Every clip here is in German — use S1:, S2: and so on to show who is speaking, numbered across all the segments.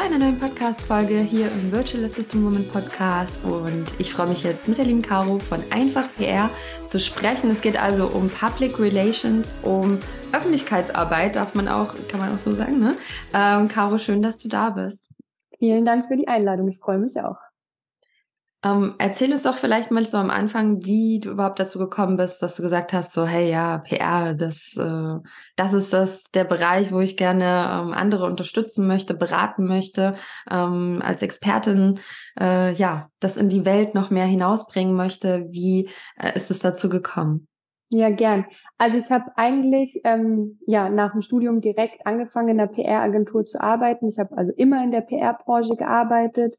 S1: einer neuen Podcast-Folge hier im Virtual Assistant Woman Podcast und ich freue mich jetzt mit der lieben Caro von Einfach PR zu sprechen. Es geht also um Public Relations, um Öffentlichkeitsarbeit, darf man auch, kann man auch so sagen, ne? Ähm, Caro, schön, dass du da bist.
S2: Vielen Dank für die Einladung, ich freue mich auch.
S1: Ähm, erzähl uns doch vielleicht mal so am Anfang, wie du überhaupt dazu gekommen bist, dass du gesagt hast, so hey ja, PR, das, äh, das ist das der Bereich, wo ich gerne ähm, andere unterstützen möchte, beraten möchte, ähm, als Expertin, äh, ja, das in die Welt noch mehr hinausbringen möchte. Wie äh, ist es dazu gekommen?
S2: Ja, gern. Also ich habe eigentlich ähm, ja nach dem Studium direkt angefangen in der PR-Agentur zu arbeiten. Ich habe also immer in der PR-Branche gearbeitet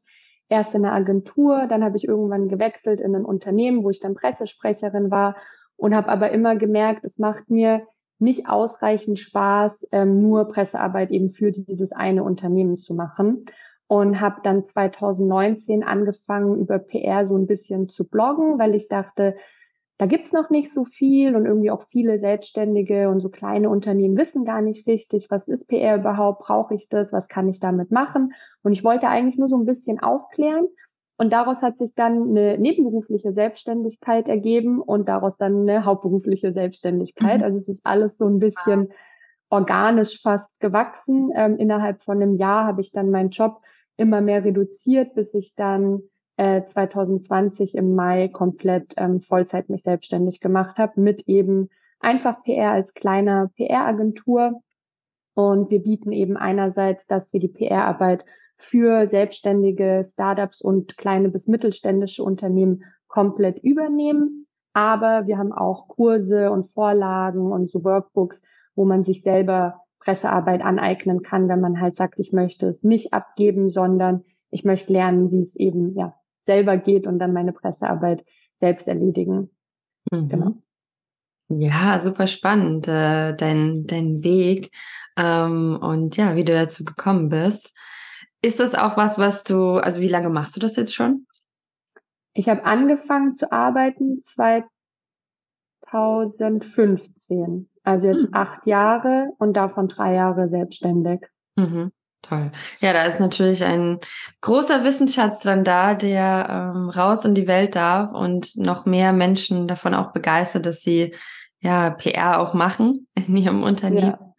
S2: erst in einer Agentur, dann habe ich irgendwann gewechselt in ein Unternehmen, wo ich dann Pressesprecherin war und habe aber immer gemerkt, es macht mir nicht ausreichend Spaß, ähm, nur Pressearbeit eben für dieses eine Unternehmen zu machen. Und habe dann 2019 angefangen, über PR so ein bisschen zu bloggen, weil ich dachte, da gibt's noch nicht so viel und irgendwie auch viele Selbstständige und so kleine Unternehmen wissen gar nicht richtig, was ist PR überhaupt, brauche ich das, was kann ich damit machen. Und ich wollte eigentlich nur so ein bisschen aufklären. Und daraus hat sich dann eine nebenberufliche Selbstständigkeit ergeben und daraus dann eine hauptberufliche Selbstständigkeit. Mhm. Also es ist alles so ein bisschen organisch fast gewachsen. Ähm, innerhalb von einem Jahr habe ich dann meinen Job immer mehr reduziert, bis ich dann 2020 äh, im Mai komplett ähm, Vollzeit mich selbstständig gemacht habe mit eben einfach PR als kleiner PR-Agentur. Und wir bieten eben einerseits, dass wir die PR-Arbeit für selbstständige Startups und kleine bis mittelständische Unternehmen komplett übernehmen. Aber wir haben auch Kurse und Vorlagen und so Workbooks, wo man sich selber Pressearbeit aneignen kann, wenn man halt sagt, ich möchte es nicht abgeben, sondern ich möchte lernen, wie es eben ja selber geht und dann meine Pressearbeit selbst erledigen. Mhm. Genau.
S1: Ja, super spannend, äh, dein, dein Weg ähm, und ja, wie du dazu gekommen bist. Ist das auch was, was du, also wie lange machst du das jetzt schon?
S2: Ich habe angefangen zu arbeiten 2015, also jetzt mhm. acht Jahre und davon drei Jahre selbstständig.
S1: Mhm. Toll. Ja, da ist natürlich ein großer Wissensschatz dran da, der ähm, raus in die Welt darf und noch mehr Menschen davon auch begeistert, dass sie ja PR auch machen in ihrem Unternehmen ja.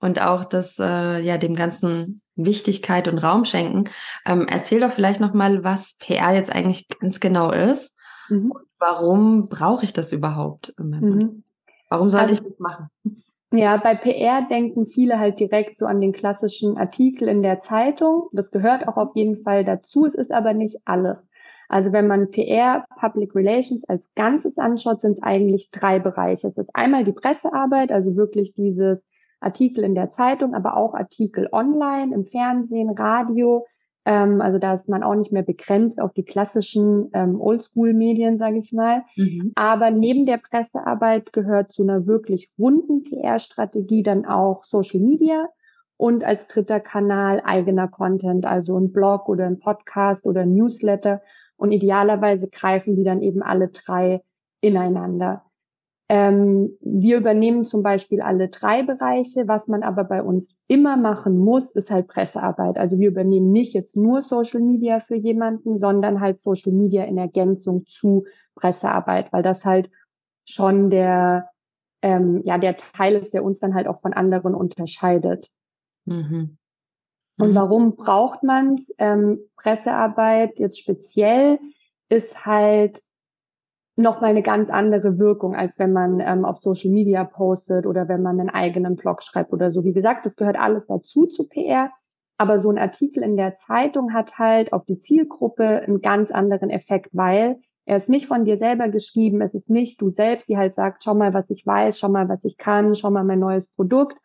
S1: und auch das äh, ja dem ganzen Wichtigkeit und Raum schenken. Ähm, erzähl doch vielleicht noch mal, was PR jetzt eigentlich ganz genau ist. Mhm. warum brauche ich das überhaupt? Mhm. Warum sollte also, ich das machen?
S2: Ja, bei PR denken viele halt direkt so an den klassischen Artikel in der Zeitung. Das gehört auch auf jeden Fall dazu. Es ist aber nicht alles. Also wenn man PR, Public Relations als Ganzes anschaut, sind es eigentlich drei Bereiche. Es ist einmal die Pressearbeit, also wirklich dieses Artikel in der Zeitung, aber auch Artikel online, im Fernsehen, Radio, ähm, also da ist man auch nicht mehr begrenzt auf die klassischen ähm, Oldschool-Medien, sage ich mal. Mhm. Aber neben der Pressearbeit gehört zu einer wirklich runden PR-Strategie dann auch Social Media und als dritter Kanal eigener Content, also ein Blog oder ein Podcast oder ein Newsletter. Und idealerweise greifen die dann eben alle drei ineinander. Ähm, wir übernehmen zum Beispiel alle drei Bereiche. Was man aber bei uns immer machen muss, ist halt Pressearbeit. Also wir übernehmen nicht jetzt nur Social Media für jemanden, sondern halt Social Media in Ergänzung zu Pressearbeit, weil das halt schon der, ähm, ja, der Teil ist, der uns dann halt auch von anderen unterscheidet. Mhm. Und mhm. warum braucht man ähm, Pressearbeit jetzt speziell? Ist halt nochmal eine ganz andere Wirkung, als wenn man ähm, auf Social Media postet oder wenn man einen eigenen Blog schreibt oder so. Wie gesagt, das gehört alles dazu zu PR. Aber so ein Artikel in der Zeitung hat halt auf die Zielgruppe einen ganz anderen Effekt, weil er ist nicht von dir selber geschrieben, es ist nicht du selbst, die halt sagt, schau mal, was ich weiß, schau mal, was ich kann, schau mal mein neues Produkt,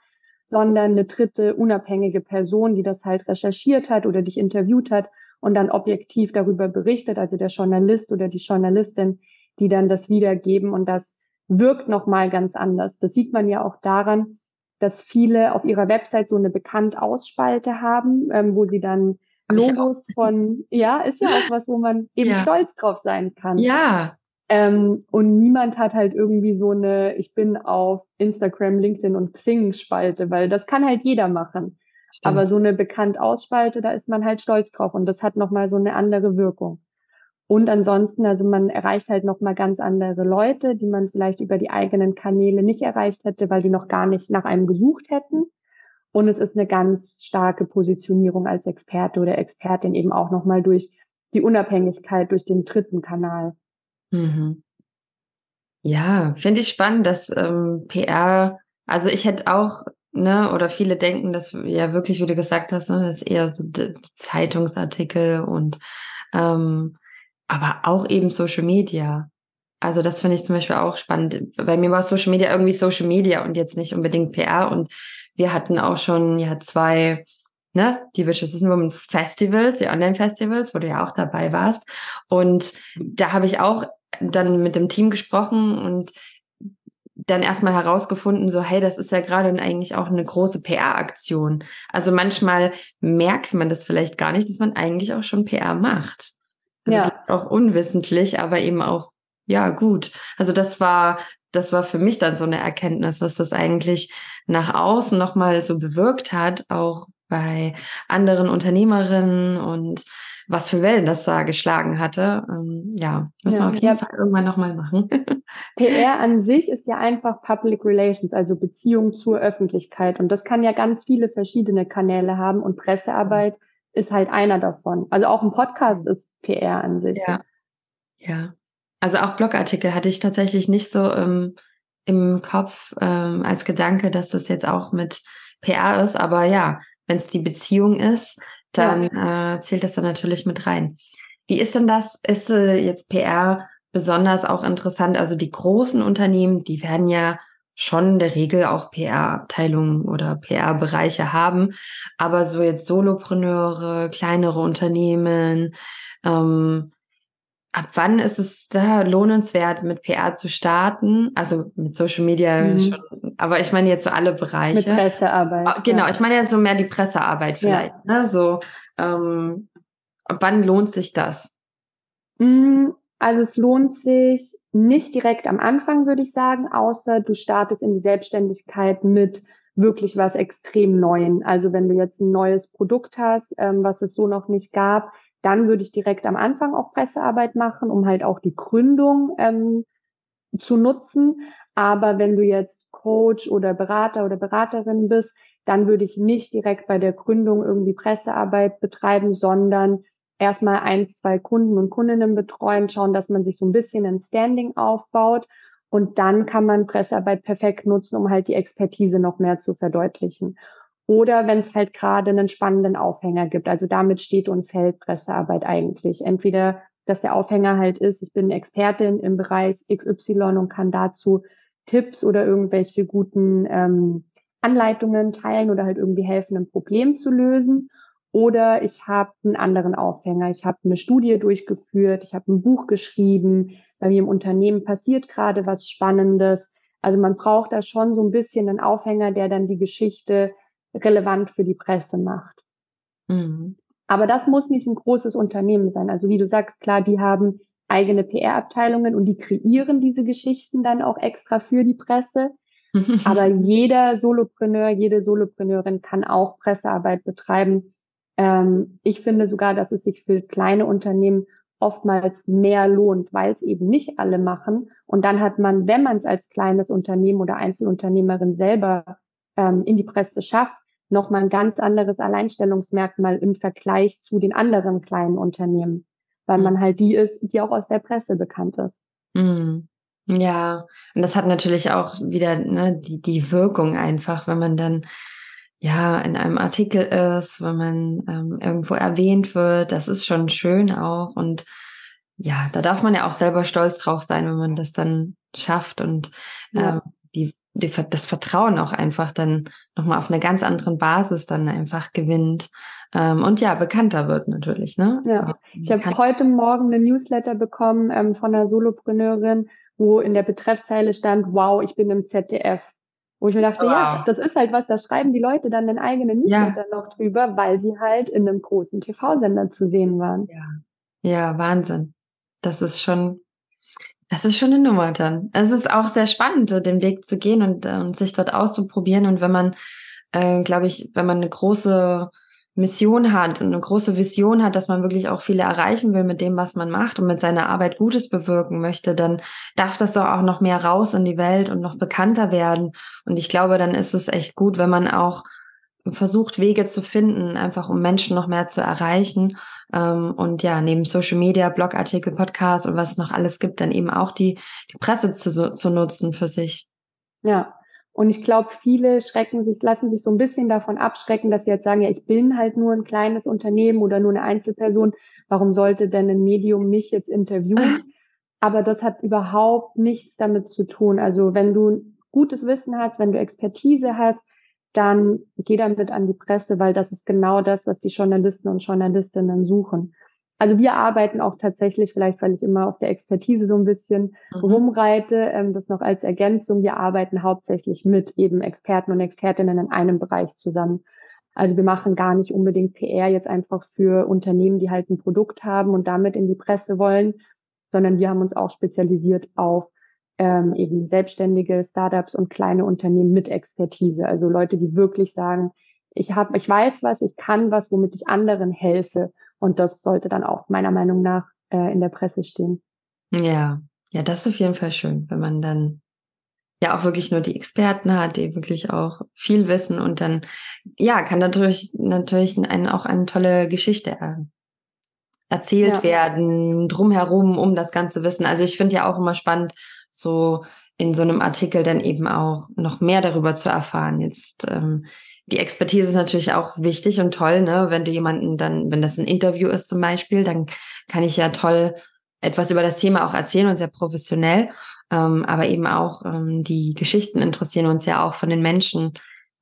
S2: sondern eine dritte unabhängige Person, die das halt recherchiert hat oder dich interviewt hat und dann objektiv darüber berichtet, also der Journalist oder die Journalistin, die dann das wiedergeben und das wirkt nochmal ganz anders. Das sieht man ja auch daran, dass viele auf ihrer Website so eine bekannt Ausspalte haben, ähm, wo sie dann Logos von, ja, ist ja auch was, wo man eben ja. stolz drauf sein kann.
S1: Ja.
S2: Ähm, und niemand hat halt irgendwie so eine, ich bin auf Instagram, LinkedIn und Xing Spalte, weil das kann halt jeder machen. Stimmt. Aber so eine bekannt Ausspalte, da ist man halt stolz drauf und das hat nochmal so eine andere Wirkung. Und ansonsten, also man erreicht halt nochmal ganz andere Leute, die man vielleicht über die eigenen Kanäle nicht erreicht hätte, weil die noch gar nicht nach einem gesucht hätten. Und es ist eine ganz starke Positionierung als Experte oder Expertin eben auch nochmal durch die Unabhängigkeit, durch den dritten Kanal.
S1: Mhm. Ja, finde ich spannend, dass ähm, PR, also ich hätte auch, ne, oder viele denken, dass ja wirklich, wie du gesagt hast, ne, das ist eher so Zeitungsartikel und ähm, aber auch eben Social Media. Also das finde ich zum Beispiel auch spannend. Bei mir war Social Media irgendwie Social Media und jetzt nicht unbedingt PR. Und wir hatten auch schon ja zwei, ne, die Wishes Women Festivals, die Online-Festivals, wo du ja auch dabei warst. Und da habe ich auch dann mit dem Team gesprochen und dann erstmal herausgefunden, so, hey, das ist ja gerade eigentlich auch eine große PR-Aktion. Also manchmal merkt man das vielleicht gar nicht, dass man eigentlich auch schon PR macht. Also ja. auch unwissentlich, aber eben auch, ja, gut. Also das war, das war für mich dann so eine Erkenntnis, was das eigentlich nach außen nochmal so bewirkt hat, auch bei anderen Unternehmerinnen und was für Wellen das da geschlagen hatte. Ähm, ja, müssen ja, wir auf jeden ja. Fall irgendwann nochmal machen.
S2: PR an sich ist ja einfach Public Relations, also Beziehung zur Öffentlichkeit. Und das kann ja ganz viele verschiedene Kanäle haben und Pressearbeit ist halt einer davon. Also auch ein Podcast ist PR an sich.
S1: Ja. Ja. Also auch Blogartikel hatte ich tatsächlich nicht so ähm, im Kopf ähm, als Gedanke, dass das jetzt auch mit PR ist. Aber ja, wenn es die Beziehung ist, dann ja. äh, zählt das dann natürlich mit rein. Wie ist denn das? Ist äh, jetzt PR besonders auch interessant? Also die großen Unternehmen, die werden ja schon in der Regel auch PR-Abteilungen oder PR-Bereiche haben. Aber so jetzt Solopreneure, kleinere Unternehmen, ähm, ab wann ist es da lohnenswert, mit PR zu starten? Also mit Social Media mhm. schon, aber ich meine jetzt so alle Bereiche. Mit
S2: Pressearbeit.
S1: Ah, genau, ja. ich meine jetzt so mehr die Pressearbeit vielleicht. Ja. Ne? So, ähm, wann lohnt sich das?
S2: Mm, also es lohnt sich nicht direkt am Anfang, würde ich sagen, außer du startest in die Selbstständigkeit mit wirklich was extrem Neuen. Also wenn du jetzt ein neues Produkt hast, ähm, was es so noch nicht gab, dann würde ich direkt am Anfang auch Pressearbeit machen, um halt auch die Gründung ähm, zu nutzen. Aber wenn du jetzt Coach oder Berater oder Beraterin bist, dann würde ich nicht direkt bei der Gründung irgendwie Pressearbeit betreiben, sondern erstmal ein, zwei Kunden und Kundinnen betreuen, schauen, dass man sich so ein bisschen ein Standing aufbaut. Und dann kann man Pressearbeit perfekt nutzen, um halt die Expertise noch mehr zu verdeutlichen. Oder wenn es halt gerade einen spannenden Aufhänger gibt. Also damit steht und fällt Pressearbeit eigentlich. Entweder, dass der Aufhänger halt ist, ich bin Expertin im Bereich XY und kann dazu Tipps oder irgendwelche guten ähm, Anleitungen teilen oder halt irgendwie helfen, ein Problem zu lösen. Oder ich habe einen anderen Aufhänger. Ich habe eine Studie durchgeführt, ich habe ein Buch geschrieben, bei mir im Unternehmen passiert gerade was Spannendes. Also man braucht da schon so ein bisschen einen Aufhänger, der dann die Geschichte relevant für die Presse macht. Mhm. Aber das muss nicht ein großes Unternehmen sein. Also wie du sagst, klar, die haben eigene PR-Abteilungen und die kreieren diese Geschichten dann auch extra für die Presse. Aber jeder Solopreneur, jede Solopreneurin kann auch Pressearbeit betreiben ähm, ich finde sogar, dass es sich für kleine Unternehmen oftmals mehr lohnt, weil es eben nicht alle machen. Und dann hat man, wenn man es als kleines Unternehmen oder Einzelunternehmerin selber ähm, in die Presse schafft, nochmal ein ganz anderes Alleinstellungsmerkmal im Vergleich zu den anderen kleinen Unternehmen, weil mhm. man halt die ist, die auch aus der Presse bekannt ist.
S1: Mhm. Ja, und das hat natürlich auch wieder ne, die, die Wirkung einfach, wenn man dann ja in einem Artikel ist, wenn man ähm, irgendwo erwähnt wird. Das ist schon schön auch. Und ja, da darf man ja auch selber stolz drauf sein, wenn man das dann schafft und ja. ähm, die, die, das Vertrauen auch einfach dann nochmal auf einer ganz anderen Basis dann einfach gewinnt. Ähm, und ja, bekannter wird natürlich, ne?
S2: Ja. Ich habe heute Morgen eine Newsletter bekommen ähm, von einer Solopreneurin, wo in der Betreffzeile stand, wow, ich bin im ZDF. Wo ich mir dachte, wow. ja, das ist halt was, da schreiben die Leute dann den eigenen Newsletter ja. noch drüber, weil sie halt in einem großen TV-Sender zu sehen waren.
S1: Ja. ja, Wahnsinn. Das ist schon, das ist schon eine Nummer dann. Es ist auch sehr spannend, den Weg zu gehen und, und sich dort auszuprobieren. Und wenn man äh, glaube ich, wenn man eine große Mission hat und eine große Vision hat, dass man wirklich auch viele erreichen will mit dem, was man macht und mit seiner Arbeit Gutes bewirken möchte, dann darf das doch auch noch mehr raus in die Welt und noch bekannter werden. Und ich glaube, dann ist es echt gut, wenn man auch versucht, Wege zu finden, einfach um Menschen noch mehr zu erreichen. Ähm, und ja, neben Social Media, Blogartikel, Podcasts und was es noch alles gibt, dann eben auch die, die Presse zu, zu nutzen für sich.
S2: Ja, und ich glaube, viele schrecken sich, lassen sich so ein bisschen davon abschrecken, dass sie jetzt sagen, ja, ich bin halt nur ein kleines Unternehmen oder nur eine Einzelperson. Warum sollte denn ein Medium mich jetzt interviewen? Aber das hat überhaupt nichts damit zu tun. Also wenn du gutes Wissen hast, wenn du Expertise hast, dann geh damit an die Presse, weil das ist genau das, was die Journalisten und Journalistinnen suchen. Also wir arbeiten auch tatsächlich, vielleicht weil ich immer auf der Expertise so ein bisschen mhm. rumreite, ähm, das noch als Ergänzung, wir arbeiten hauptsächlich mit eben Experten und Expertinnen in einem Bereich zusammen. Also wir machen gar nicht unbedingt PR jetzt einfach für Unternehmen, die halt ein Produkt haben und damit in die Presse wollen, sondern wir haben uns auch spezialisiert auf ähm, eben selbstständige Startups und kleine Unternehmen mit Expertise. Also Leute, die wirklich sagen, ich habe, ich weiß was, ich kann was, womit ich anderen helfe und das sollte dann auch meiner Meinung nach äh, in der Presse stehen.
S1: Ja, ja, das ist auf jeden Fall schön, wenn man dann ja auch wirklich nur die Experten hat, die wirklich auch viel wissen und dann, ja, kann natürlich, natürlich einen, auch eine tolle Geschichte erzählt ja. werden, drumherum, um das ganze Wissen. Also ich finde ja auch immer spannend, so in so einem Artikel dann eben auch noch mehr darüber zu erfahren. Jetzt ähm, die Expertise ist natürlich auch wichtig und toll, ne? Wenn du jemanden dann, wenn das ein Interview ist zum Beispiel, dann kann ich ja toll etwas über das Thema auch erzählen und sehr professionell. Ähm, aber eben auch ähm, die Geschichten interessieren uns ja auch von den Menschen.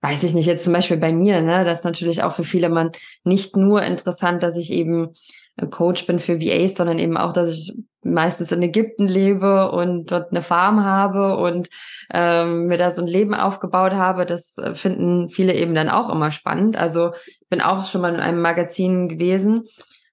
S1: Weiß ich nicht, jetzt zum Beispiel bei mir, ne? Das ist natürlich auch für viele man nicht nur interessant, dass ich eben Coach bin für VAs, sondern eben auch, dass ich meistens in Ägypten lebe und dort eine Farm habe und ähm, mir da so ein Leben aufgebaut habe. Das äh, finden viele eben dann auch immer spannend. Also ich bin auch schon mal in einem Magazin gewesen.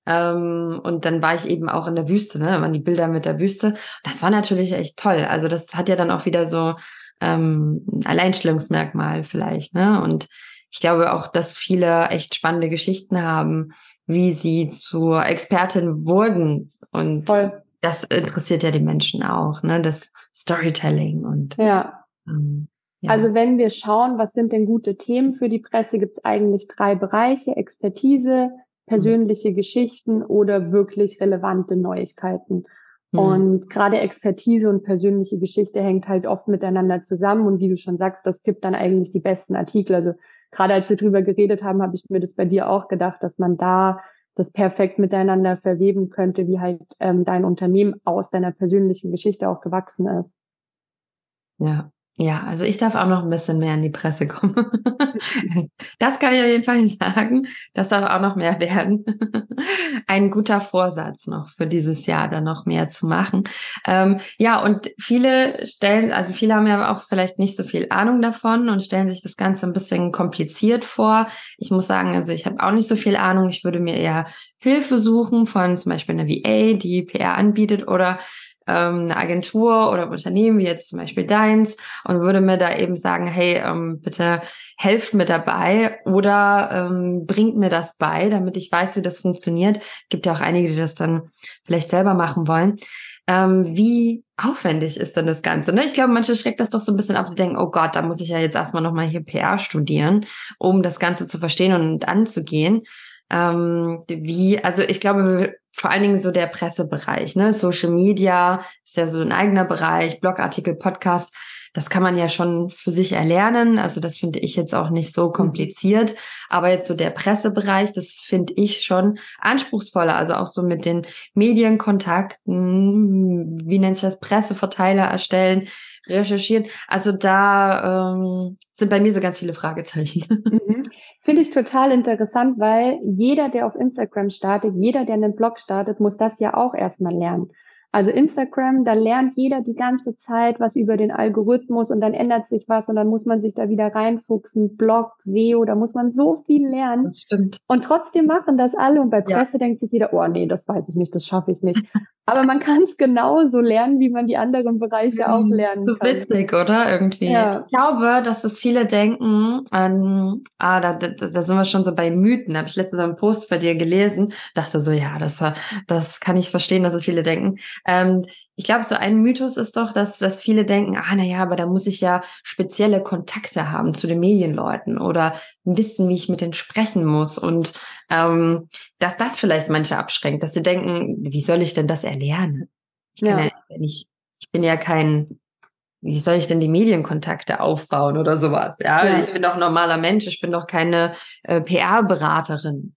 S1: Ähm, und dann war ich eben auch in der Wüste, ne? Waren die Bilder mit der Wüste. Das war natürlich echt toll. Also das hat ja dann auch wieder so ähm, Alleinstellungsmerkmal vielleicht, ne? Und ich glaube auch, dass viele echt spannende Geschichten haben, wie sie zur Expertin wurden. Und Voll. Das interessiert ja die Menschen auch, ne? Das Storytelling und
S2: ja. Ähm, ja. Also wenn wir schauen, was sind denn gute Themen für die Presse, gibt es eigentlich drei Bereiche: Expertise, persönliche mhm. Geschichten oder wirklich relevante Neuigkeiten. Mhm. Und gerade Expertise und persönliche Geschichte hängt halt oft miteinander zusammen. Und wie du schon sagst, das gibt dann eigentlich die besten Artikel. Also gerade als wir drüber geredet haben, habe ich mir das bei dir auch gedacht, dass man da das perfekt miteinander verweben könnte, wie halt ähm, dein Unternehmen aus deiner persönlichen Geschichte auch gewachsen ist.
S1: Ja, ja, also ich darf auch noch ein bisschen mehr in die Presse kommen. das kann ich auf jeden Fall sagen. Das darf auch noch mehr werden. ein guter Vorsatz noch für dieses Jahr, da noch mehr zu machen. Ähm, ja, und viele stellen, also viele haben ja auch vielleicht nicht so viel Ahnung davon und stellen sich das Ganze ein bisschen kompliziert vor. Ich muss sagen, also ich habe auch nicht so viel Ahnung. Ich würde mir eher Hilfe suchen von zum Beispiel einer VA, die PR anbietet oder ähm, eine Agentur oder ein Unternehmen wie jetzt zum Beispiel deins und würde mir da eben sagen, hey, ähm, bitte helft mir dabei oder ähm, bringt mir das bei, damit ich weiß, wie das funktioniert. Gibt ja auch einige, die das dann vielleicht selber machen wollen. Ähm, wie aufwendig ist denn das Ganze? Ne? Ich glaube, manche schreckt das doch so ein bisschen ab, die denken, oh Gott, da muss ich ja jetzt erstmal nochmal hier PR studieren, um das Ganze zu verstehen und anzugehen. Ähm, wie, also ich glaube, vor allen Dingen so der Pressebereich, ne? Social Media ist ja so ein eigener Bereich, Blogartikel, Podcast. Das kann man ja schon für sich erlernen. Also das finde ich jetzt auch nicht so mhm. kompliziert. Aber jetzt so der Pressebereich, das finde ich schon anspruchsvoller. Also auch so mit den Medienkontakten, wie nennt sich das, Presseverteiler erstellen, recherchieren. Also da ähm, sind bei mir so ganz viele Fragezeichen.
S2: Mhm. Finde ich total interessant, weil jeder, der auf Instagram startet, jeder, der einen Blog startet, muss das ja auch erstmal lernen. Also Instagram, da lernt jeder die ganze Zeit was über den Algorithmus und dann ändert sich was und dann muss man sich da wieder reinfuchsen. Blog, SEO, da muss man so viel lernen.
S1: Das stimmt.
S2: Und trotzdem machen das alle und bei Presse ja. denkt sich jeder, oh nee, das weiß ich nicht, das schaffe ich nicht. Aber man kann es genauso lernen, wie man die anderen Bereiche auch mhm. lernen
S1: so kann. So witzig, oder? Irgendwie. Ja. Ich glaube, dass es viele denken an, ah, da, da, da sind wir schon so bei Mythen. Habe ich letztens einen Post bei dir gelesen, dachte so, ja, das, das kann ich verstehen, dass es viele denken. Ähm, ich glaube, so ein Mythos ist doch, dass, dass viele denken, ah, na ja, aber da muss ich ja spezielle Kontakte haben zu den Medienleuten oder wissen, wie ich mit denen sprechen muss und ähm, dass das vielleicht manche abschränkt, dass sie denken, wie soll ich denn das erlernen? Ich ja, ja nicht, ich bin ja kein, wie soll ich denn die Medienkontakte aufbauen oder sowas? Ja, ja. ich bin doch ein normaler Mensch, ich bin doch keine äh, PR-Beraterin.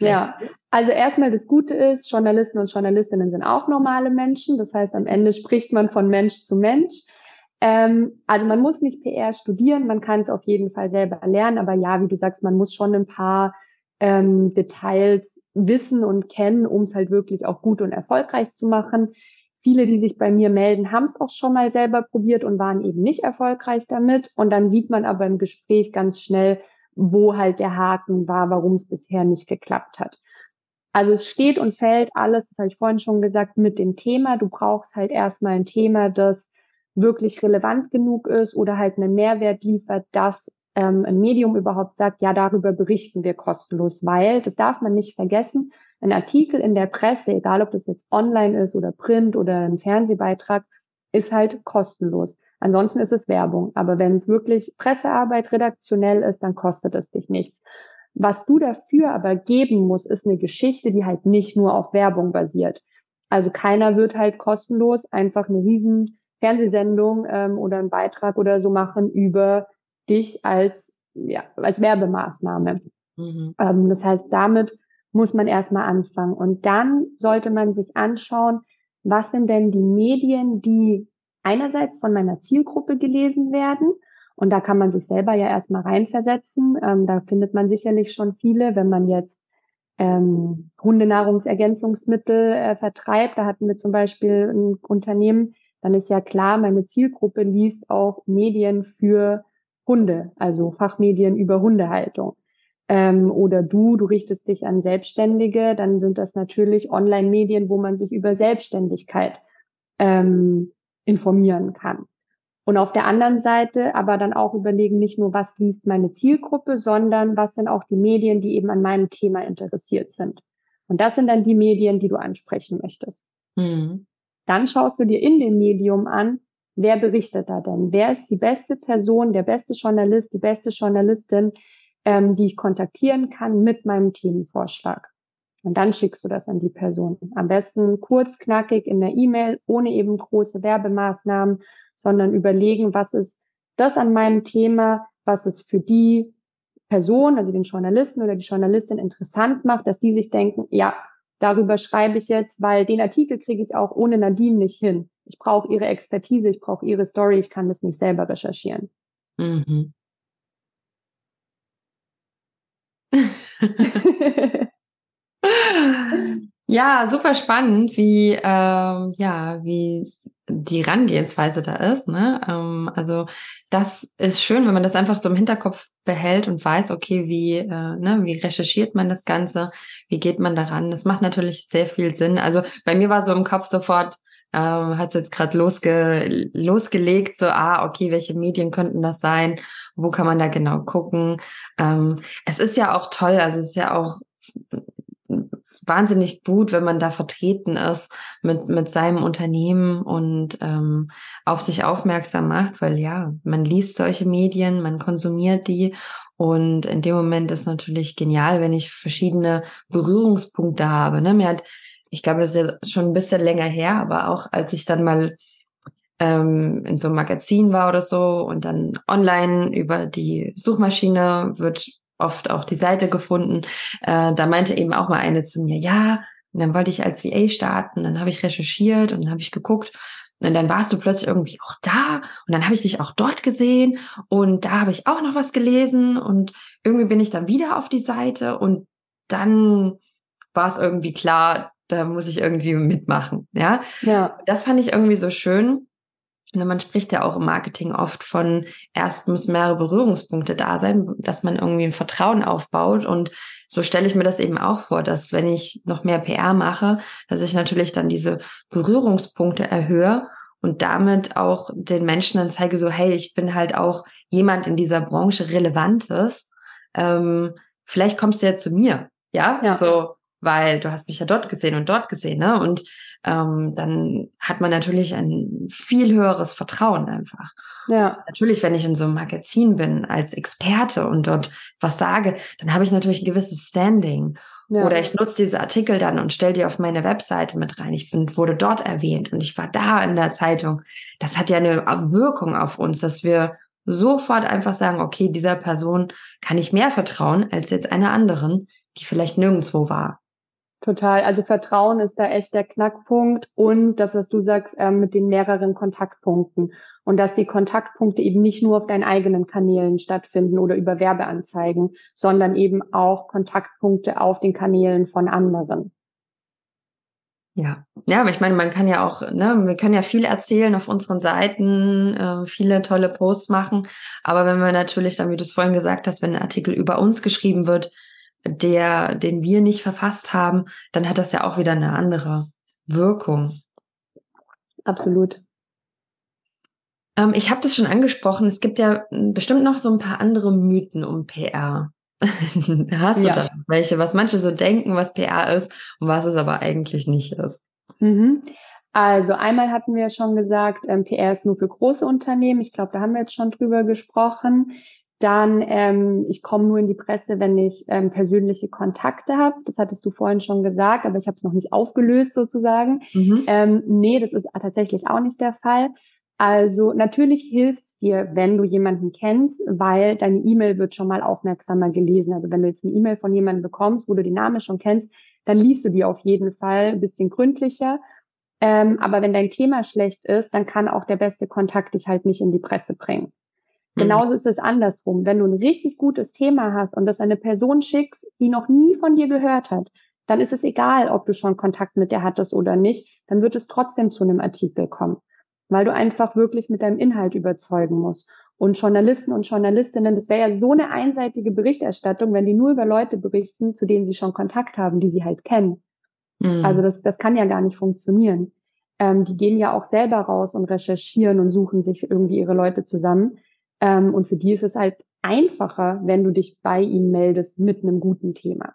S2: Ja, also erstmal das Gute ist, Journalisten und Journalistinnen sind auch normale Menschen. Das heißt, am Ende spricht man von Mensch zu Mensch. Ähm, also man muss nicht PR studieren, man kann es auf jeden Fall selber lernen. Aber ja, wie du sagst, man muss schon ein paar ähm, Details wissen und kennen, um es halt wirklich auch gut und erfolgreich zu machen. Viele, die sich bei mir melden, haben es auch schon mal selber probiert und waren eben nicht erfolgreich damit. Und dann sieht man aber im Gespräch ganz schnell, wo halt der Haken war, warum es bisher nicht geklappt hat. Also es steht und fällt alles, das habe ich vorhin schon gesagt, mit dem Thema. Du brauchst halt erstmal ein Thema, das wirklich relevant genug ist oder halt einen Mehrwert liefert, dass ähm, ein Medium überhaupt sagt, ja, darüber berichten wir kostenlos, weil, das darf man nicht vergessen, ein Artikel in der Presse, egal ob das jetzt online ist oder Print oder ein Fernsehbeitrag, ist halt kostenlos. Ansonsten ist es Werbung. Aber wenn es wirklich Pressearbeit redaktionell ist, dann kostet es dich nichts. Was du dafür aber geben musst, ist eine Geschichte, die halt nicht nur auf Werbung basiert. Also keiner wird halt kostenlos einfach eine riesen Fernsehsendung ähm, oder einen Beitrag oder so machen über dich als, ja, als Werbemaßnahme. Mhm. Ähm, das heißt, damit muss man erstmal anfangen. Und dann sollte man sich anschauen, was sind denn die Medien, die einerseits von meiner Zielgruppe gelesen werden. Und da kann man sich selber ja erstmal reinversetzen. Ähm, da findet man sicherlich schon viele, wenn man jetzt ähm, Hundenahrungsergänzungsmittel äh, vertreibt. Da hatten wir zum Beispiel ein Unternehmen, dann ist ja klar, meine Zielgruppe liest auch Medien für Hunde, also Fachmedien über Hundehaltung. Ähm, oder du, du richtest dich an Selbstständige, dann sind das natürlich Online-Medien, wo man sich über Selbstständigkeit ähm, informieren kann. Und auf der anderen Seite aber dann auch überlegen, nicht nur, was liest meine Zielgruppe, sondern was sind auch die Medien, die eben an meinem Thema interessiert sind. Und das sind dann die Medien, die du ansprechen möchtest. Mhm. Dann schaust du dir in dem Medium an, wer berichtet da denn? Wer ist die beste Person, der beste Journalist, die beste Journalistin, ähm, die ich kontaktieren kann mit meinem Themenvorschlag? Und dann schickst du das an die Person. Am besten kurz, knackig in der E-Mail, ohne eben große Werbemaßnahmen, sondern überlegen, was ist das an meinem Thema, was es für die Person, also den Journalisten oder die Journalistin interessant macht, dass die sich denken, ja, darüber schreibe ich jetzt, weil den Artikel kriege ich auch ohne Nadine nicht hin. Ich brauche ihre Expertise, ich brauche ihre Story, ich kann das nicht selber recherchieren. Mhm.
S1: Ja, super spannend, wie ähm, ja, wie die Herangehensweise da ist. Ne? Ähm, also das ist schön, wenn man das einfach so im Hinterkopf behält und weiß, okay, wie, äh, ne, wie recherchiert man das Ganze, wie geht man daran. Das macht natürlich sehr viel Sinn. Also bei mir war so im Kopf sofort, ähm, hat es jetzt gerade losge losgelegt, so, ah, okay, welche Medien könnten das sein? Wo kann man da genau gucken? Ähm, es ist ja auch toll, also es ist ja auch wahnsinnig gut, wenn man da vertreten ist mit, mit seinem Unternehmen und ähm, auf sich aufmerksam macht, weil ja, man liest solche Medien, man konsumiert die und in dem Moment ist natürlich genial, wenn ich verschiedene Berührungspunkte habe. Ne? Mir hat, ich glaube, das ist ja schon ein bisschen länger her, aber auch als ich dann mal ähm, in so einem Magazin war oder so und dann online über die Suchmaschine wird oft auch die Seite gefunden. Äh, da meinte eben auch mal eine zu mir, ja, und dann wollte ich als VA starten, dann habe ich recherchiert und dann habe ich geguckt und dann warst du plötzlich irgendwie auch da und dann habe ich dich auch dort gesehen und da habe ich auch noch was gelesen und irgendwie bin ich dann wieder auf die Seite und dann war es irgendwie klar, da muss ich irgendwie mitmachen, ja. Ja. Das fand ich irgendwie so schön, man spricht ja auch im Marketing oft von erst müssen mehrere Berührungspunkte da sein, dass man irgendwie ein Vertrauen aufbaut. Und so stelle ich mir das eben auch vor, dass wenn ich noch mehr PR mache, dass ich natürlich dann diese Berührungspunkte erhöhe und damit auch den Menschen dann zeige, so, hey, ich bin halt auch jemand in dieser Branche Relevantes. Ähm, vielleicht kommst du jetzt zu mir, ja? ja? So, weil du hast mich ja dort gesehen und dort gesehen, ne? Und ähm, dann hat man natürlich ein viel höheres Vertrauen einfach. Ja. Natürlich, wenn ich in so einem Magazin bin als Experte und dort was sage, dann habe ich natürlich ein gewisses Standing. Ja. Oder ich nutze diese Artikel dann und stelle die auf meine Webseite mit rein. Ich bin, wurde dort erwähnt und ich war da in der Zeitung. Das hat ja eine Wirkung auf uns, dass wir sofort einfach sagen, okay, dieser Person kann ich mehr vertrauen als jetzt einer anderen, die vielleicht nirgendwo war.
S2: Total. Also Vertrauen ist da echt der Knackpunkt und das, was du sagst, äh, mit den mehreren Kontaktpunkten. Und dass die Kontaktpunkte eben nicht nur auf deinen eigenen Kanälen stattfinden oder über Werbeanzeigen, sondern eben auch Kontaktpunkte auf den Kanälen von anderen.
S1: Ja, ja, aber ich meine, man kann ja auch, ne, wir können ja viel erzählen auf unseren Seiten, äh, viele tolle Posts machen. Aber wenn wir natürlich dann, wie du es vorhin gesagt hast, wenn ein Artikel über uns geschrieben wird, der, den wir nicht verfasst haben, dann hat das ja auch wieder eine andere Wirkung.
S2: Absolut.
S1: Ähm, ich habe das schon angesprochen. Es gibt ja bestimmt noch so ein paar andere Mythen um PR. Hast du ja. da welche, was manche so denken, was PR ist und was es aber eigentlich nicht ist?
S2: Mhm. Also einmal hatten wir schon gesagt, ähm, PR ist nur für große Unternehmen. Ich glaube, da haben wir jetzt schon drüber gesprochen. Dann, ähm, ich komme nur in die Presse, wenn ich ähm, persönliche Kontakte habe. Das hattest du vorhin schon gesagt, aber ich habe es noch nicht aufgelöst sozusagen. Mhm. Ähm, nee, das ist tatsächlich auch nicht der Fall. Also natürlich hilft's dir, wenn du jemanden kennst, weil deine E-Mail wird schon mal aufmerksamer gelesen. Also wenn du jetzt eine E-Mail von jemandem bekommst, wo du den Namen schon kennst, dann liest du die auf jeden Fall ein bisschen gründlicher. Ähm, aber wenn dein Thema schlecht ist, dann kann auch der beste Kontakt dich halt nicht in die Presse bringen. Mhm. Genauso ist es andersrum. Wenn du ein richtig gutes Thema hast und das eine Person schickst, die noch nie von dir gehört hat, dann ist es egal, ob du schon Kontakt mit der hattest oder nicht, dann wird es trotzdem zu einem Artikel kommen, weil du einfach wirklich mit deinem Inhalt überzeugen musst. Und Journalisten und Journalistinnen, das wäre ja so eine einseitige Berichterstattung, wenn die nur über Leute berichten, zu denen sie schon Kontakt haben, die sie halt kennen. Mhm. Also das, das kann ja gar nicht funktionieren. Ähm, die gehen ja auch selber raus und recherchieren und suchen sich irgendwie ihre Leute zusammen. Ähm, und für die ist es halt einfacher, wenn du dich bei ihnen meldest mit einem guten Thema.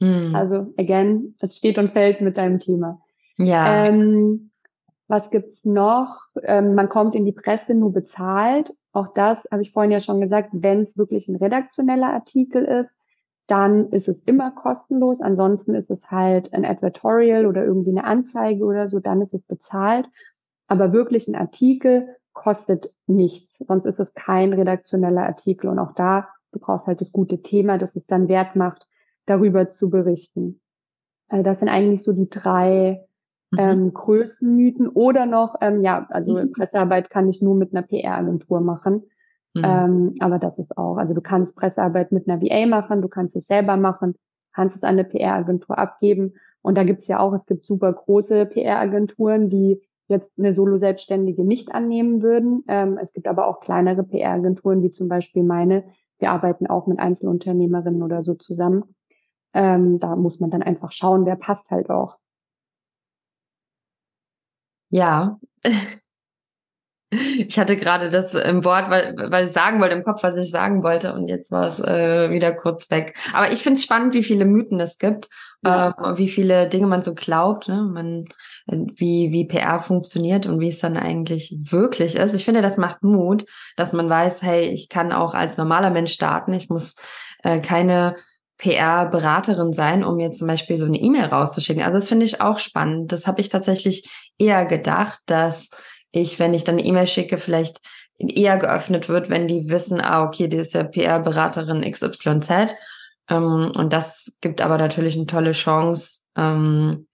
S2: Mhm. Also again, es steht und fällt mit deinem Thema. Ja. Ähm, was gibt's noch? Ähm, man kommt in die Presse nur bezahlt. Auch das habe ich vorhin ja schon gesagt. Wenn es wirklich ein redaktioneller Artikel ist, dann ist es immer kostenlos. Ansonsten ist es halt ein Advertorial oder irgendwie eine Anzeige oder so. Dann ist es bezahlt. Aber wirklich ein Artikel kostet nichts. Sonst ist es kein redaktioneller Artikel. Und auch da, du brauchst halt das gute Thema, das es dann wert macht, darüber zu berichten. Also das sind eigentlich so die drei mhm. ähm, größten Mythen. Oder noch, ähm, ja, also mhm. Pressearbeit kann ich nur mit einer PR-Agentur machen. Mhm. Ähm, aber das ist auch, also du kannst Pressearbeit mit einer VA machen, du kannst es selber machen, kannst es an eine PR-Agentur abgeben. Und da gibt's ja auch, es gibt super große PR-Agenturen, die jetzt eine Solo-Selbstständige nicht annehmen würden. Ähm, es gibt aber auch kleinere PR-Agenturen, wie zum Beispiel meine. Wir arbeiten auch mit Einzelunternehmerinnen oder so zusammen. Ähm, da muss man dann einfach schauen, wer passt halt auch.
S1: Ja. Ich hatte gerade das im Wort, weil, weil ich sagen wollte, im Kopf, was ich sagen wollte, und jetzt war es äh, wieder kurz weg. Aber ich finde es spannend, wie viele Mythen es gibt, ja. äh, wie viele Dinge man so glaubt. Ne? Man wie, wie PR funktioniert und wie es dann eigentlich wirklich ist. Ich finde, das macht Mut, dass man weiß, hey, ich kann auch als normaler Mensch starten. Ich muss äh, keine PR-Beraterin sein, um mir zum Beispiel so eine E-Mail rauszuschicken. Also das finde ich auch spannend. Das habe ich tatsächlich eher gedacht, dass ich, wenn ich dann eine E-Mail schicke, vielleicht eher geöffnet wird, wenn die wissen, ah, okay, die ist ja PR-Beraterin XYZ. Ähm, und das gibt aber natürlich eine tolle Chance, ähm,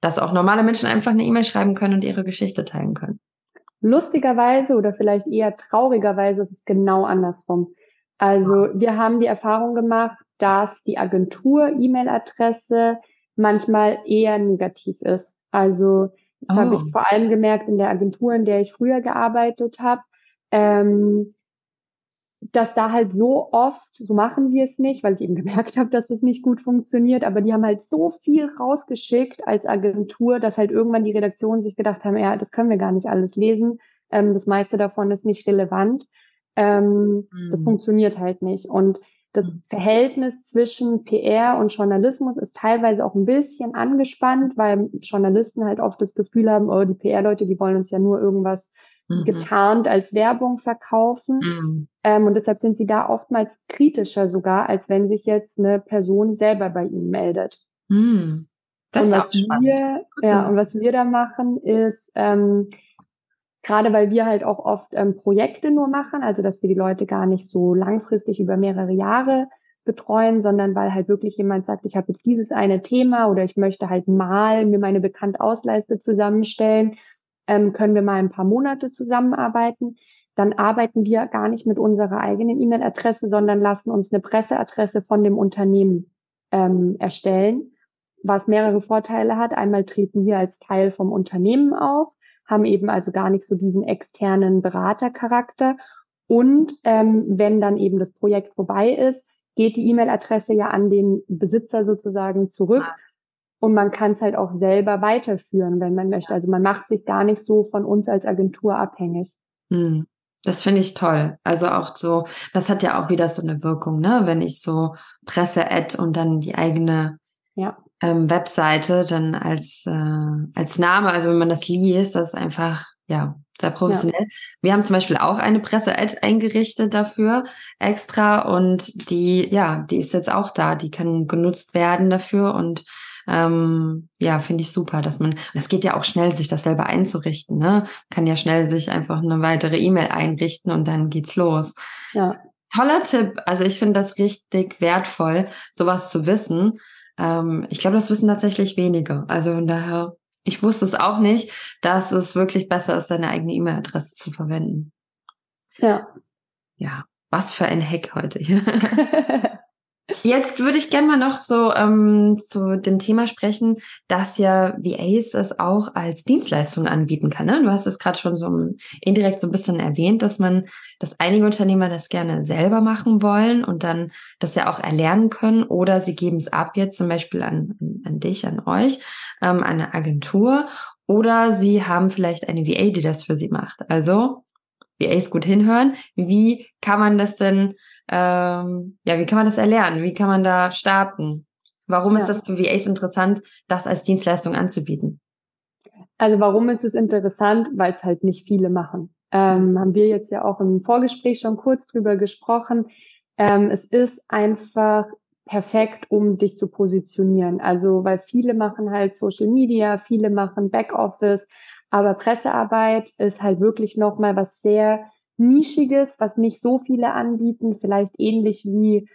S1: dass auch normale Menschen einfach eine E-Mail schreiben können und ihre Geschichte teilen können.
S2: Lustigerweise oder vielleicht eher traurigerweise ist es genau andersrum. Also wir haben die Erfahrung gemacht, dass die Agentur-E-Mail-Adresse manchmal eher negativ ist. Also Das oh. habe ich vor allem gemerkt in der Agentur, in der ich früher gearbeitet habe. Ähm, dass da halt so oft, so machen wir es nicht, weil ich eben gemerkt habe, dass es nicht gut funktioniert, aber die haben halt so viel rausgeschickt als Agentur, dass halt irgendwann die Redaktionen sich gedacht haben, ja, das können wir gar nicht alles lesen, ähm, das meiste davon ist nicht relevant, ähm, mhm. das funktioniert halt nicht. Und das mhm. Verhältnis zwischen PR und Journalismus ist teilweise auch ein bisschen angespannt, weil Journalisten halt oft das Gefühl haben, oh, die PR-Leute, die wollen uns ja nur irgendwas mhm. getarnt als Werbung verkaufen. Mhm. Ähm, und deshalb sind sie da oftmals kritischer sogar, als wenn sich jetzt eine Person selber bei ihnen meldet. Mhm. Das und ist was spannend. wir, ja, und was wir da machen, ist, ähm, gerade weil wir halt auch oft ähm, Projekte nur machen, also dass wir die Leute gar nicht so langfristig über mehrere Jahre betreuen, sondern weil halt wirklich jemand sagt, ich habe jetzt dieses eine Thema oder ich möchte halt mal mir meine Bekannt-Ausleiste zusammenstellen ähm, können wir mal ein paar Monate zusammenarbeiten. Dann arbeiten wir gar nicht mit unserer eigenen E-Mail-Adresse, sondern lassen uns eine Presseadresse von dem Unternehmen ähm, erstellen, was mehrere Vorteile hat. Einmal treten wir als Teil vom Unternehmen auf, haben eben also gar nicht so diesen externen Beratercharakter. Und ähm, wenn dann eben das Projekt vorbei ist, geht die E-Mail-Adresse ja an den Besitzer sozusagen zurück. Und man kann es halt auch selber weiterführen, wenn man möchte. Also man macht sich gar nicht so von uns als Agentur abhängig.
S1: Hm. Das finde ich toll. Also auch so, das hat ja auch wieder so eine Wirkung, ne? Wenn ich so Presse-Ad und dann die eigene ja. ähm, Webseite dann als, äh, als Name, also wenn man das liest, das ist einfach, ja, sehr professionell. Ja. Wir haben zum Beispiel auch eine Presse-Ad eingerichtet dafür extra und die, ja, die ist jetzt auch da. Die kann genutzt werden dafür und ähm, ja, finde ich super, dass man, es geht ja auch schnell, sich das selber einzurichten, ne? Kann ja schnell sich einfach eine weitere E-Mail einrichten und dann geht's los. Ja. Toller Tipp. Also ich finde das richtig wertvoll, sowas zu wissen. Ähm, ich glaube, das wissen tatsächlich wenige. Also von daher, ich wusste es auch nicht, dass es wirklich besser ist, seine eigene E-Mail-Adresse zu verwenden. Ja. Ja, was für ein Hack heute hier. Jetzt würde ich gerne mal noch so ähm, zu dem Thema sprechen, dass ja VAs es auch als Dienstleistung anbieten kann. Ne? Du hast es gerade schon so indirekt so ein bisschen erwähnt, dass man, dass einige Unternehmer das gerne selber machen wollen und dann das ja auch erlernen können oder sie geben es ab jetzt zum Beispiel an, an dich, an euch, ähm, an eine Agentur oder sie haben vielleicht eine VA, die das für sie macht. Also VAs gut hinhören. Wie kann man das denn ähm, ja, wie kann man das erlernen? Wie kann man da starten? Warum ja. ist das für VAs interessant, das als Dienstleistung anzubieten?
S2: Also warum ist es interessant? Weil es halt nicht viele machen. Ähm, haben wir jetzt ja auch im Vorgespräch schon kurz drüber gesprochen. Ähm, es ist einfach perfekt, um dich zu positionieren. Also weil viele machen halt Social Media, viele machen Backoffice, aber Pressearbeit ist halt wirklich nochmal was sehr Nischiges, was nicht so viele anbieten, vielleicht ähnlich wie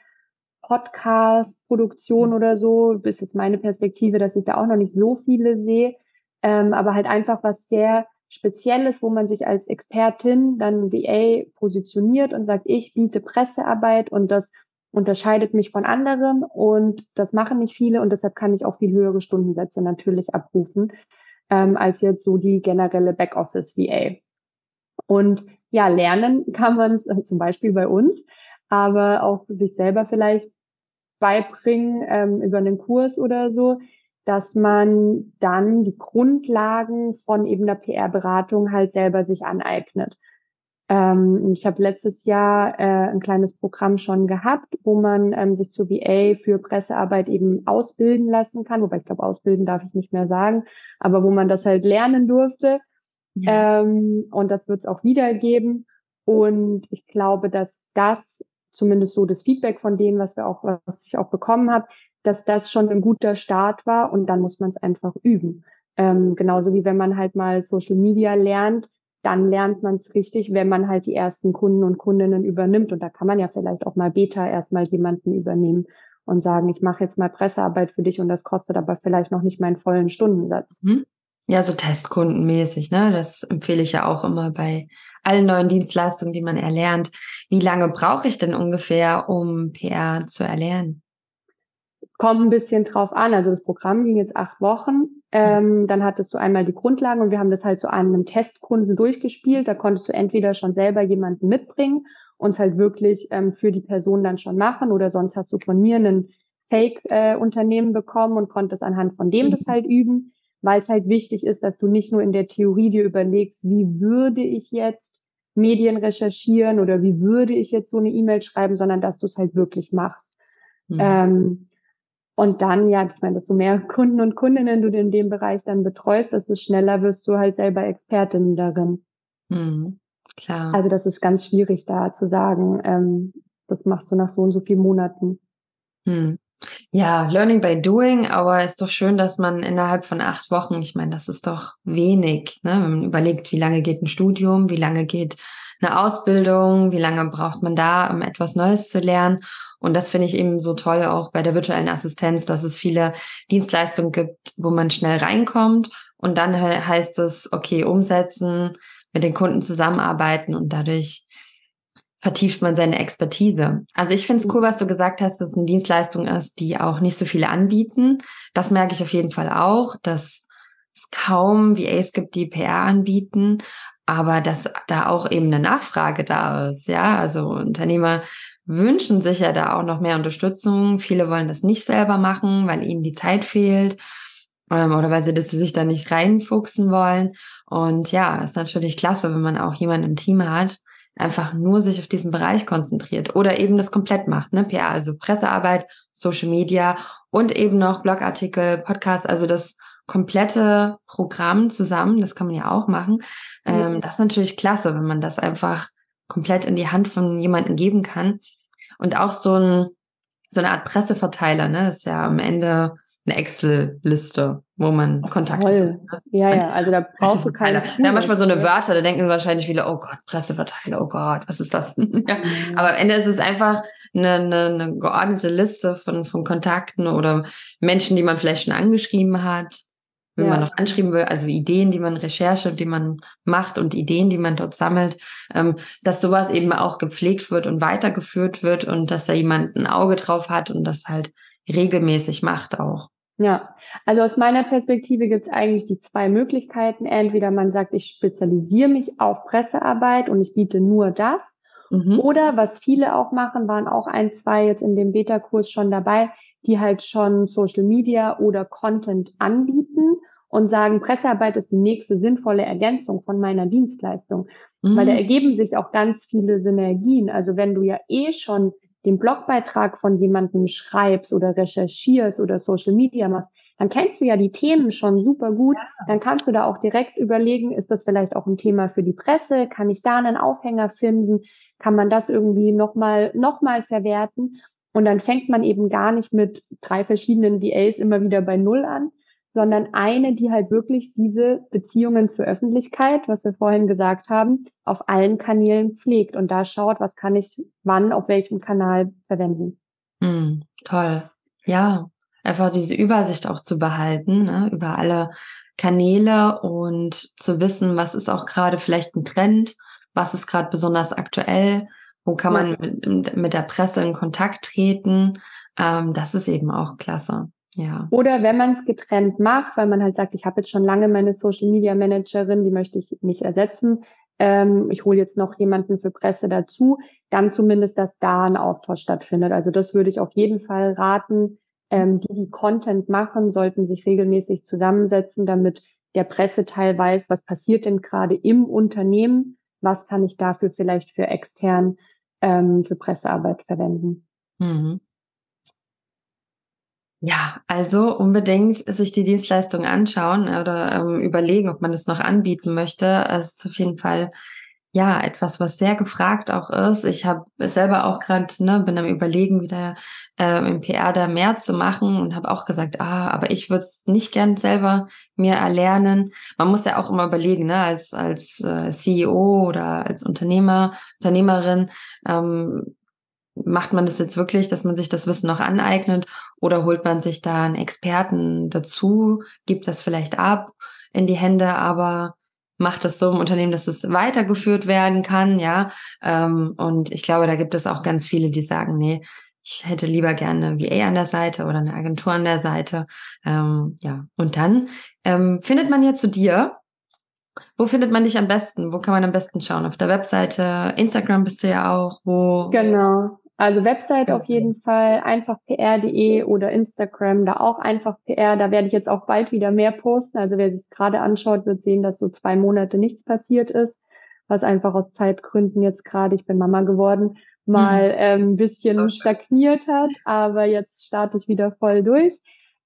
S2: Podcast, Produktion oder so, ist jetzt meine Perspektive, dass ich da auch noch nicht so viele sehe, ähm, aber halt einfach was sehr Spezielles, wo man sich als Expertin dann VA positioniert und sagt, ich biete Pressearbeit und das unterscheidet mich von anderen und das machen nicht viele und deshalb kann ich auch viel höhere Stundensätze natürlich abrufen ähm, als jetzt so die generelle Backoffice VA. Und ja, lernen kann man es äh, zum Beispiel bei uns, aber auch sich selber vielleicht beibringen ähm, über einen Kurs oder so, dass man dann die Grundlagen von eben der PR-Beratung halt selber sich aneignet. Ähm, ich habe letztes Jahr äh, ein kleines Programm schon gehabt, wo man ähm, sich zur VA für Pressearbeit eben ausbilden lassen kann, wobei ich glaube, ausbilden darf ich nicht mehr sagen, aber wo man das halt lernen durfte. Ja. Ähm, und das wird es auch wieder geben. Und ich glaube, dass das zumindest so das Feedback von denen, was wir auch, was ich auch bekommen habe, dass das schon ein guter Start war und dann muss man es einfach üben. Ähm, genauso wie wenn man halt mal Social Media lernt, dann lernt man es richtig, wenn man halt die ersten Kunden und Kundinnen übernimmt. Und da kann man ja vielleicht auch mal Beta erstmal jemanden übernehmen und sagen, ich mache jetzt mal Pressearbeit für dich und das kostet aber vielleicht noch nicht meinen vollen Stundensatz. Mhm.
S1: Ja, so testkundenmäßig, ne? Das empfehle ich ja auch immer bei allen neuen Dienstleistungen, die man erlernt. Wie lange brauche ich denn ungefähr, um PR zu erlernen?
S2: Kommt ein bisschen drauf an. Also das Programm ging jetzt acht Wochen. Ähm, dann hattest du einmal die Grundlagen und wir haben das halt so an einem Testkunden durchgespielt. Da konntest du entweder schon selber jemanden mitbringen und es halt wirklich ähm, für die Person dann schon machen oder sonst hast du von mir einen Fake-Unternehmen äh, bekommen und konntest anhand von dem mhm. das halt üben, weil es halt wichtig ist, dass du nicht nur in der Theorie dir überlegst, wie würde ich jetzt Medien recherchieren oder wie würde ich jetzt so eine E-Mail schreiben, sondern dass du es halt wirklich machst. Mhm. Ähm, und dann, ja, ich meine, desto mehr Kunden und Kundinnen du in dem Bereich dann betreust, desto schneller wirst du halt selber Expertin darin.
S1: Mhm, klar.
S2: Also das ist ganz schwierig da zu sagen, ähm, das machst du nach so und so vielen Monaten.
S1: Mhm. Ja, Learning by Doing, aber ist doch schön, dass man innerhalb von acht Wochen, ich meine, das ist doch wenig, ne? wenn man überlegt, wie lange geht ein Studium, wie lange geht eine Ausbildung, wie lange braucht man da, um etwas Neues zu lernen. Und das finde ich eben so toll auch bei der virtuellen Assistenz, dass es viele Dienstleistungen gibt, wo man schnell reinkommt und dann heißt es, okay, umsetzen, mit den Kunden zusammenarbeiten und dadurch vertieft man seine Expertise. Also ich finde es cool, was du gesagt hast, dass es eine Dienstleistung ist, die auch nicht so viele anbieten. Das merke ich auf jeden Fall auch, dass es kaum VAs gibt, die PR anbieten, aber dass da auch eben eine Nachfrage da ist. Ja, also Unternehmer wünschen sich ja da auch noch mehr Unterstützung. Viele wollen das nicht selber machen, weil ihnen die Zeit fehlt ähm, oder weil sie das sich da nicht reinfuchsen wollen. Und ja, ist natürlich klasse, wenn man auch jemanden im Team hat, einfach nur sich auf diesen Bereich konzentriert oder eben das komplett macht, ne? PR, also Pressearbeit, Social Media und eben noch Blogartikel, Podcast, also das komplette Programm zusammen, das kann man ja auch machen. Ähm, das ist natürlich klasse, wenn man das einfach komplett in die Hand von jemandem geben kann. Und auch so ein, so eine Art Presseverteiler, ne, ist ja am Ende eine Excel-Liste, wo man Kontakte
S2: ne? Ja, ja, also da brauchst du keine.
S1: Wir haben manchmal so eine Wörter, da denken wahrscheinlich viele, oh Gott, Presseverteiler, oh Gott, was ist das? ja. Mhm. Aber am Ende ist es einfach eine, eine, eine geordnete Liste von, von Kontakten oder Menschen, die man vielleicht schon angeschrieben hat, wenn ja. man noch anschreiben will, also Ideen, die man Recherche, die man macht und Ideen, die man dort sammelt, ähm, dass sowas eben auch gepflegt wird und weitergeführt wird und dass da jemand ein Auge drauf hat und das halt regelmäßig macht auch.
S2: Ja, also aus meiner Perspektive gibt es eigentlich die zwei Möglichkeiten. Entweder man sagt, ich spezialisiere mich auf Pressearbeit und ich biete nur das. Mhm. Oder was viele auch machen, waren auch ein, zwei jetzt in dem Beta-Kurs schon dabei, die halt schon Social Media oder Content anbieten und sagen, Pressearbeit ist die nächste sinnvolle Ergänzung von meiner Dienstleistung. Mhm. Weil da ergeben sich auch ganz viele Synergien. Also wenn du ja eh schon den Blogbeitrag von jemandem schreibst oder recherchierst oder Social Media machst, dann kennst du ja die Themen schon super gut. Dann kannst du da auch direkt überlegen, ist das vielleicht auch ein Thema für die Presse? Kann ich da einen Aufhänger finden? Kann man das irgendwie nochmal, noch mal verwerten? Und dann fängt man eben gar nicht mit drei verschiedenen VAs immer wieder bei Null an, sondern eine, die halt wirklich diese Beziehungen zur Öffentlichkeit, was wir vorhin gesagt haben, auf allen Kanälen pflegt und da schaut, was kann ich wann auf welchem Kanal verwenden.
S1: Mm, toll. Ja, einfach diese Übersicht auch zu behalten ne, über alle Kanäle und zu wissen, was ist auch gerade vielleicht ein Trend, was ist gerade besonders aktuell wo kann man mit, mit der Presse in Kontakt treten? Ähm, das ist eben auch klasse. Ja.
S2: Oder wenn man es getrennt macht, weil man halt sagt, ich habe jetzt schon lange meine Social Media Managerin, die möchte ich nicht ersetzen. Ähm, ich hole jetzt noch jemanden für Presse dazu, dann zumindest, dass da ein Austausch stattfindet. Also das würde ich auf jeden Fall raten. Ähm, die, die Content machen, sollten sich regelmäßig zusammensetzen, damit der Presseteil weiß, was passiert denn gerade im Unternehmen, was kann ich dafür vielleicht für extern ähm, für Pressearbeit verwenden. Mhm.
S1: Ja, also unbedingt sich die Dienstleistung anschauen oder ähm, überlegen, ob man das noch anbieten möchte. Es ist auf jeden Fall ja etwas, was sehr gefragt auch ist. Ich habe selber auch gerade, ne, bin am überlegen, wieder äh, im PR da mehr zu machen und habe auch gesagt, ah, aber ich würde es nicht gern selber mir erlernen. Man muss ja auch immer überlegen, ne, als als äh, CEO oder als Unternehmer, Unternehmerin, ähm, macht man das jetzt wirklich, dass man sich das Wissen noch aneignet oder holt man sich da einen Experten dazu, gibt das vielleicht ab in die Hände, aber macht das so im Unternehmen, dass es weitergeführt werden kann, ja. Ähm, und ich glaube, da gibt es auch ganz viele, die sagen, nee, ich hätte lieber gerne eine VA an der Seite oder eine Agentur an der Seite. Ähm, ja, und dann ähm, findet man ja zu dir. Wo findet man dich am besten? Wo kann man am besten schauen? Auf der Webseite, Instagram bist du ja auch. Wo?
S2: Genau. Also Website auf jeden Fall, einfach pr.de oder Instagram, da auch einfach PR. Da werde ich jetzt auch bald wieder mehr posten. Also wer sich es gerade anschaut, wird sehen, dass so zwei Monate nichts passiert ist, was einfach aus Zeitgründen jetzt gerade, ich bin Mama geworden, mal mhm. ähm, ein bisschen stagniert hat. Aber jetzt starte ich wieder voll durch.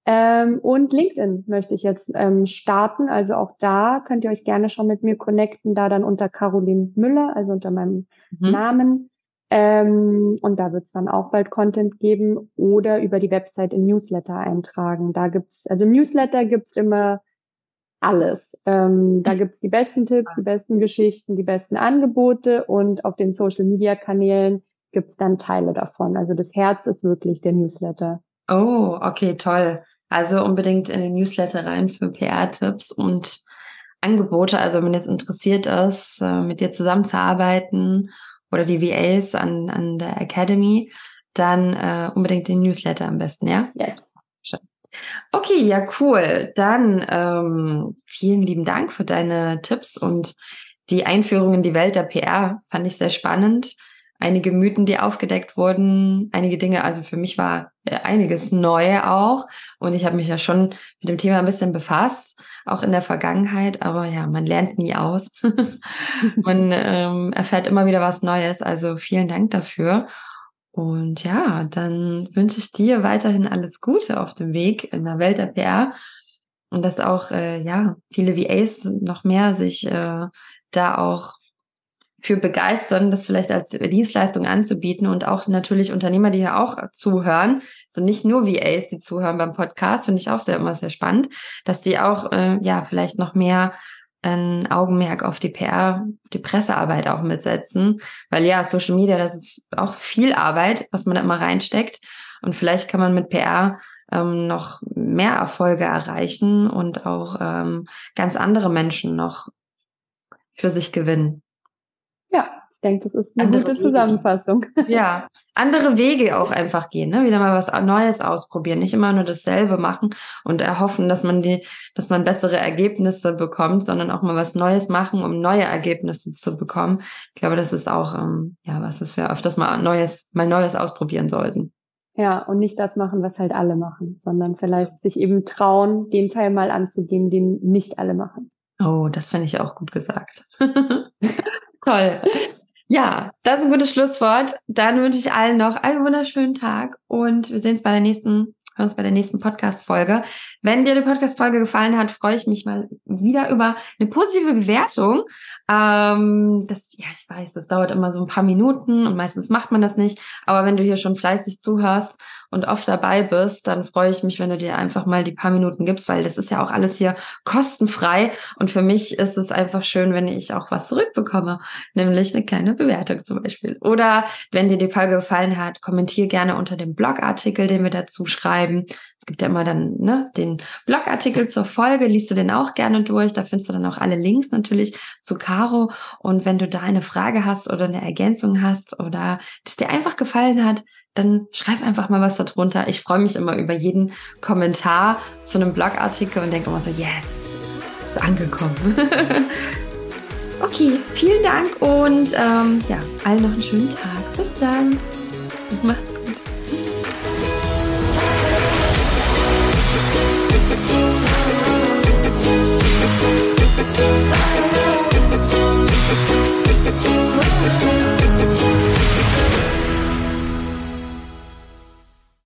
S2: Ähm, und LinkedIn möchte ich jetzt ähm, starten. Also auch da könnt ihr euch gerne schon mit mir connecten, da dann unter Caroline Müller, also unter meinem mhm. Namen. Ähm, und da wird es dann auch bald Content geben oder über die Website in Newsletter eintragen. Da gibt's, also Newsletter gibt's immer alles. Ähm, da gibt's die besten Tipps, die besten Geschichten, die besten Angebote und auf den Social Media Kanälen gibt's dann Teile davon. Also das Herz ist wirklich der Newsletter.
S1: Oh, okay, toll. Also unbedingt in den Newsletter rein für PR-Tipps und Angebote. Also wenn es interessiert ist, äh, mit dir zusammenzuarbeiten oder die VAs an, an der Academy, dann äh, unbedingt den Newsletter am besten, ja?
S2: Yes.
S1: Okay, ja, cool. Dann ähm, vielen lieben Dank für deine Tipps und die Einführung in die Welt der PR. Fand ich sehr spannend. Einige Mythen, die aufgedeckt wurden, einige Dinge, also für mich war einiges neu auch. Und ich habe mich ja schon mit dem Thema ein bisschen befasst auch in der Vergangenheit. Aber ja, man lernt nie aus. man ähm, erfährt immer wieder was Neues. Also vielen Dank dafür. Und ja, dann wünsche ich dir weiterhin alles Gute auf dem Weg in der Welt der PR und dass auch äh, ja viele VAs noch mehr sich äh, da auch für begeistern, das vielleicht als Dienstleistung anzubieten und auch natürlich Unternehmer, die hier auch zuhören, sind nicht nur VAs, die zuhören beim Podcast, finde ich auch sehr immer sehr spannend, dass die auch äh, ja vielleicht noch mehr ein Augenmerk auf die PR, die Pressearbeit auch mitsetzen, weil ja Social Media, das ist auch viel Arbeit, was man da immer reinsteckt und vielleicht kann man mit PR ähm, noch mehr Erfolge erreichen und auch ähm, ganz andere Menschen noch für sich gewinnen.
S2: Ich denke, das ist eine andere gute Zusammenfassung.
S1: Ja, andere Wege auch einfach gehen, ne? wieder mal was Neues ausprobieren, nicht immer nur dasselbe machen und erhoffen, dass man die, dass man bessere Ergebnisse bekommt, sondern auch mal was Neues machen, um neue Ergebnisse zu bekommen. Ich glaube, das ist auch ähm, ja was, was wir öfters mal Neues, mal Neues ausprobieren sollten.
S2: Ja, und nicht das machen, was halt alle machen, sondern vielleicht sich eben trauen, den Teil mal anzugehen, den nicht alle machen.
S1: Oh, das finde ich auch gut gesagt. Toll. Ja, das ist ein gutes Schlusswort. Dann wünsche ich allen noch einen wunderschönen Tag und wir sehen uns bei der nächsten, hören uns bei der nächsten Podcast-Folge. Wenn dir die Podcast-Folge gefallen hat, freue ich mich mal wieder über eine positive Bewertung. Ähm, das, ja, ich weiß, das dauert immer so ein paar Minuten und meistens macht man das nicht. Aber wenn du hier schon fleißig zuhörst und oft dabei bist, dann freue ich mich, wenn du dir einfach mal die paar Minuten gibst, weil das ist ja auch alles hier kostenfrei. Und für mich ist es einfach schön, wenn ich auch was zurückbekomme, nämlich eine kleine Bewertung zum Beispiel. Oder wenn dir die Folge gefallen hat, kommentier gerne unter dem Blogartikel, den wir dazu schreiben. Es gibt ja immer dann ne, den Blogartikel zur Folge, liest du den auch gerne durch. Da findest du dann auch alle Links natürlich zu Caro. Und wenn du da eine Frage hast oder eine Ergänzung hast oder es dir einfach gefallen hat, dann schreib einfach mal was darunter. Ich freue mich immer über jeden Kommentar zu einem Blogartikel und denke immer so, yes, ist angekommen. okay, vielen Dank und ähm, ja, allen noch einen schönen Tag. Bis dann. Macht's gut.